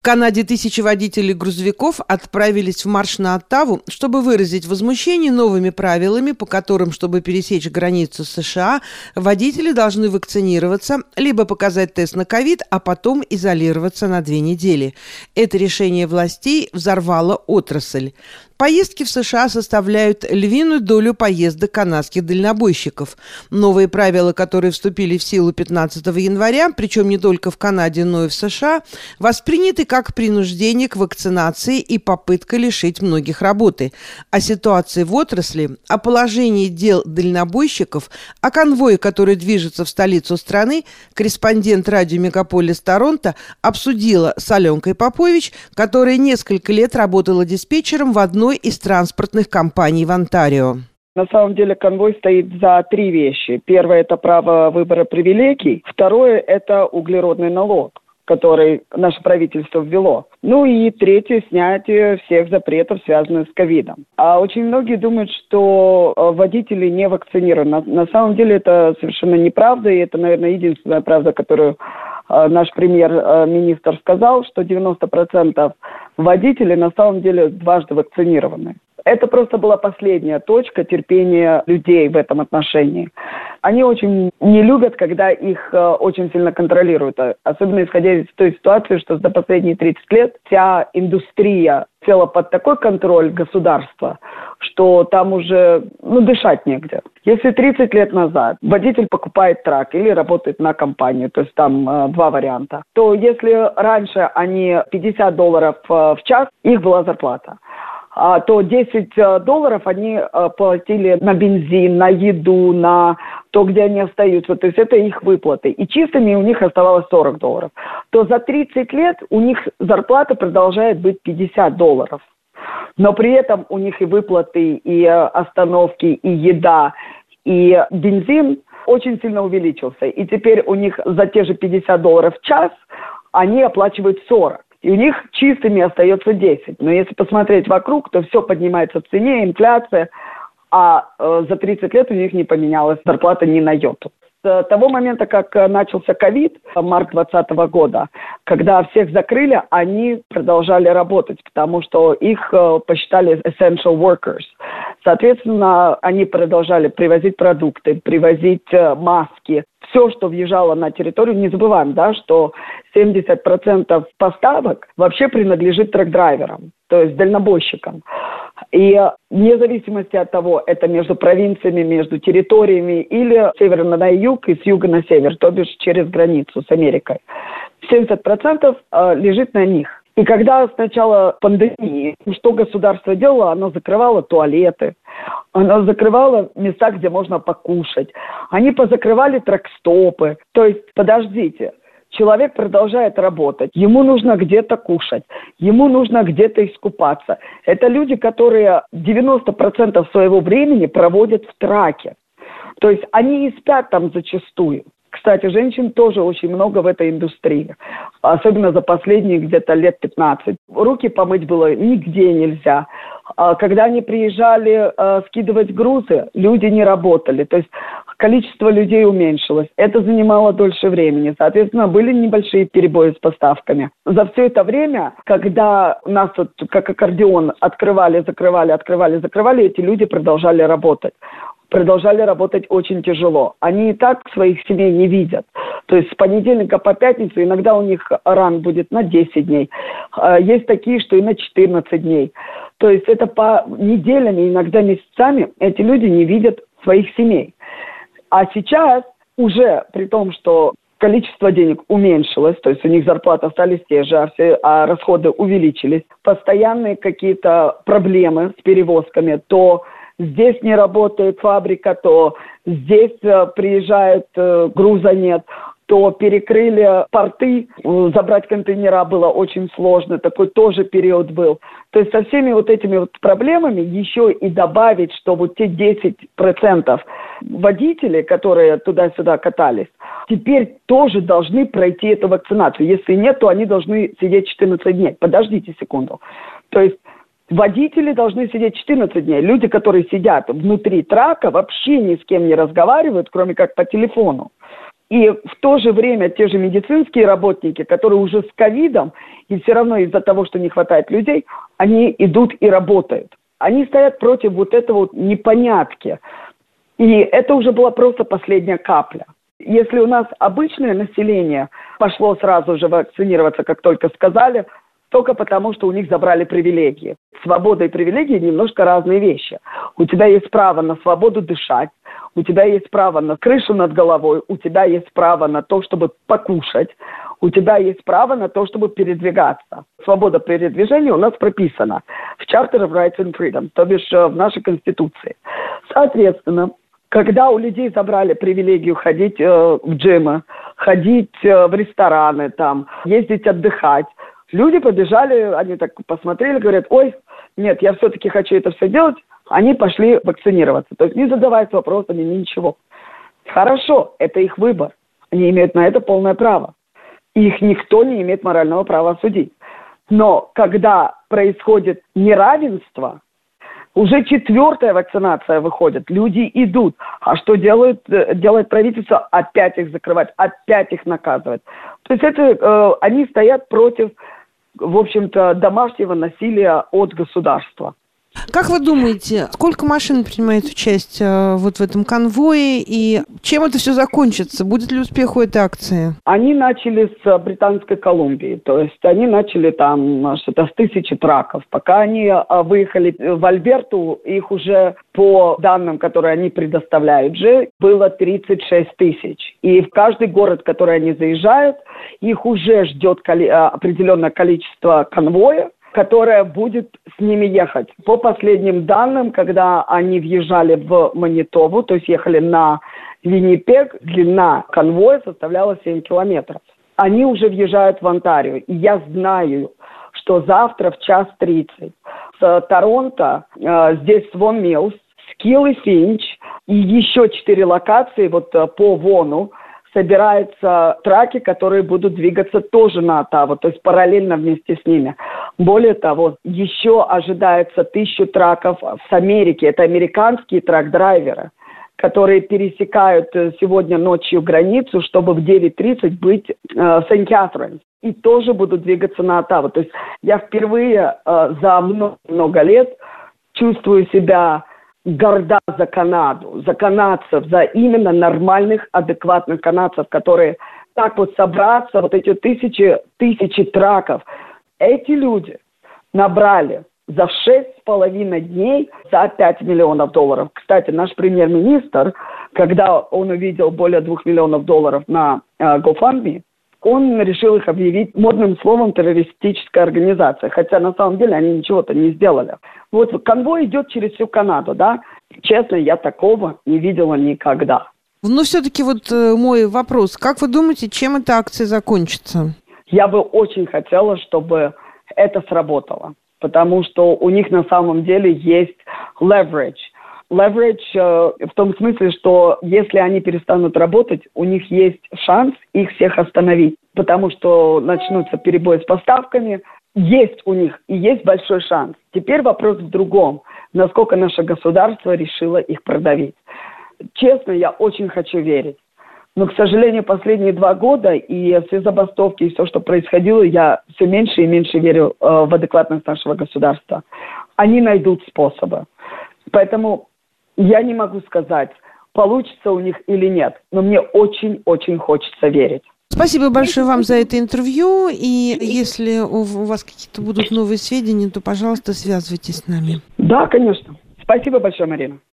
В Канаде тысячи водителей грузовиков отправились в марш на Оттаву, чтобы выразить возмущение новыми правилами, по которым, чтобы пересечь границу США, водители должны вакцинироваться, либо показать тест на ковид, а потом изолироваться на две недели. Это решение властей взорвало отрасль. Поездки в США составляют львиную долю поездок канадских дальнобойщиков. Новые правила, которые вступили в силу 15 января, причем не только в Канаде, но и в США, восприняты как принуждение к вакцинации и попытка лишить многих работы. О ситуации в отрасли, о положении дел дальнобойщиков, о конвое, который движется в столицу страны, корреспондент радио «Мегаполис Торонто» обсудила с Аленкой Попович, которая несколько лет работала диспетчером в одной одной из транспортных компаний в Онтарио. На самом деле конвой стоит за три вещи. Первое – это право выбора привилегий. Второе – это углеродный налог который наше правительство ввело. Ну и третье – снятие всех запретов, связанных с ковидом. А очень многие думают, что э, водители не вакцинированы. На самом деле это совершенно неправда, и это, наверное, единственная правда, которую наш премьер-министр сказал, что 90% водители на самом деле дважды вакцинированы. Это просто была последняя точка терпения людей в этом отношении. Они очень не любят, когда их э, очень сильно контролируют, а, особенно исходя из той ситуации, что за последние 30 лет вся индустрия села под такой контроль государства, что там уже ну, дышать негде. Если 30 лет назад водитель покупает трак или работает на компанию, то есть там э, два варианта, то если раньше они 50 долларов э, в час, их была зарплата то 10 э, долларов они э, платили на бензин, на еду, на то, где они остаются. То есть это их выплаты. И чистыми у них оставалось 40 долларов. То за 30 лет у них зарплата продолжает быть 50 долларов. Но при этом у них и выплаты, и э, остановки, и еда, и бензин очень сильно увеличился. И теперь у них за те же 50 долларов в час они оплачивают 40 и у них чистыми остается 10. Но если посмотреть вокруг, то все поднимается в цене, инфляция, а э, за 30 лет у них не поменялась зарплата ни на йоту. С того момента, как э, начался ковид, март 2020 года, когда всех закрыли, они продолжали работать, потому что их э, посчитали essential workers. Соответственно, они продолжали привозить продукты, привозить э, маски, все, что въезжало на территорию, не забываем, да, что 70% поставок вообще принадлежит трек-драйверам, то есть дальнобойщикам. И вне зависимости от того, это между провинциями, между территориями или с севера на юг и с юга на север, то бишь через границу с Америкой, 70% э, лежит на них. И когда с начала пандемии, что государство делало, оно закрывало туалеты, оно закрывало места, где можно покушать, они позакрывали трекстопы. То есть, подождите, человек продолжает работать, ему нужно где-то кушать, ему нужно где-то искупаться. Это люди, которые 90% своего времени проводят в траке. То есть они и спят там зачастую. Кстати, женщин тоже очень много в этой индустрии, особенно за последние где-то лет 15. Руки помыть было нигде нельзя. А когда они приезжали э, скидывать грузы, люди не работали. То есть количество людей уменьшилось. Это занимало дольше времени. Соответственно, были небольшие перебои с поставками. За все это время, когда нас вот как аккордеон открывали, закрывали, открывали, закрывали, эти люди продолжали работать продолжали работать очень тяжело. Они и так своих семей не видят. То есть с понедельника по пятницу иногда у них ран будет на 10 дней. А, есть такие, что и на 14 дней. То есть это по неделями, иногда месяцами эти люди не видят своих семей. А сейчас уже при том, что количество денег уменьшилось, то есть у них зарплаты остались те же, а, все, а расходы увеличились, постоянные какие-то проблемы с перевозками, то здесь не работает фабрика, то здесь э, приезжает, э, груза нет, то перекрыли порты, э, забрать контейнера было очень сложно, такой тоже период был. То есть со всеми вот этими вот проблемами еще и добавить, что вот те 10% водителей, которые туда-сюда катались, теперь тоже должны пройти эту вакцинацию. Если нет, то они должны сидеть 14 дней. Подождите секунду. То есть Водители должны сидеть 14 дней. Люди, которые сидят внутри трака, вообще ни с кем не разговаривают, кроме как по телефону. И в то же время те же медицинские работники, которые уже с ковидом, и все равно из-за того, что не хватает людей, они идут и работают. Они стоят против вот этого вот непонятки. И это уже была просто последняя капля. Если у нас обычное население пошло сразу же вакцинироваться, как только сказали, только потому, что у них забрали привилегии. Свобода и привилегии немножко разные вещи. У тебя есть право на свободу дышать, у тебя есть право на крышу над головой, у тебя есть право на то, чтобы покушать, у тебя есть право на то, чтобы передвигаться. Свобода передвижения у нас прописана в Charter of Rights and Freedom, то бишь э, в нашей Конституции. Соответственно, когда у людей забрали привилегию ходить э, в джимы, ходить э, в рестораны, там, ездить отдыхать, люди побежали, они так посмотрели, говорят, ой, нет, я все-таки хочу это все делать, они пошли вакцинироваться. То есть не задаваясь вопросами, ничего. Хорошо, это их выбор. Они имеют на это полное право. Их никто не имеет морального права судить. Но когда происходит неравенство, уже четвертая вакцинация выходит, люди идут. А что делают, э, делает правительство? Опять их закрывать, опять их наказывать. То есть это, э, они стоят против, в общем-то, домашнего насилия от государства. Как вы думаете, сколько машин принимает участие э, вот в этом конвое и чем это все закончится? Будет ли успех у этой акции? Они начали с Британской Колумбии, то есть они начали там что-то с тысячи траков. Пока они а, выехали в Альберту, их уже по данным, которые они предоставляют же, было 36 тысяч. И в каждый город, который они заезжают, их уже ждет определенное количество конвоев, которая будет с ними ехать. По последним данным, когда они въезжали в Манитову, то есть ехали на Виннипег, длина конвоя составляла 7 километров. Они уже въезжают в Онтарио. И я знаю, что завтра в час 30 с Торонто, э, здесь Свон Милс, Скилл и Финч и еще четыре локации вот э, по Вону собираются траки, которые будут двигаться тоже на Оттаву, то есть параллельно вместе с ними. Более того, еще ожидается тысячу траков с Америки. Это американские трак-драйверы которые пересекают э, сегодня ночью границу, чтобы в 9.30 быть э, в Сент-Катрин. И тоже будут двигаться на Оттаву. То есть я впервые э, за много, много лет чувствую себя горда за Канаду, за канадцев, за именно нормальных, адекватных канадцев, которые так вот собраться, вот эти тысячи, тысячи траков. Эти люди набрали за шесть с половиной дней за 5 миллионов долларов. Кстати, наш премьер-министр, когда он увидел более двух миллионов долларов на э, GoFundMe, он решил их объявить модным словом террористическая организация, хотя на самом деле они ничего-то не сделали. Вот конвой идет через всю Канаду, да? Честно, я такого не видела никогда. Но все-таки вот э, мой вопрос. Как вы думаете, чем эта акция закончится? Я бы очень хотела, чтобы это сработало, потому что у них на самом деле есть leverage – leverage э, в том смысле, что если они перестанут работать, у них есть шанс их всех остановить, потому что начнутся перебои с поставками. Есть у них и есть большой шанс. Теперь вопрос в другом. Насколько наше государство решило их продавить. Честно, я очень хочу верить. Но, к сожалению, последние два года и все забастовки, и все, что происходило, я все меньше и меньше верю э, в адекватность нашего государства. Они найдут способы. Поэтому я не могу сказать, получится у них или нет, но мне очень-очень хочется верить. Спасибо большое вам за это интервью. И если у вас какие-то будут новые сведения, то, пожалуйста, связывайтесь с нами. Да, конечно. Спасибо большое, Марина.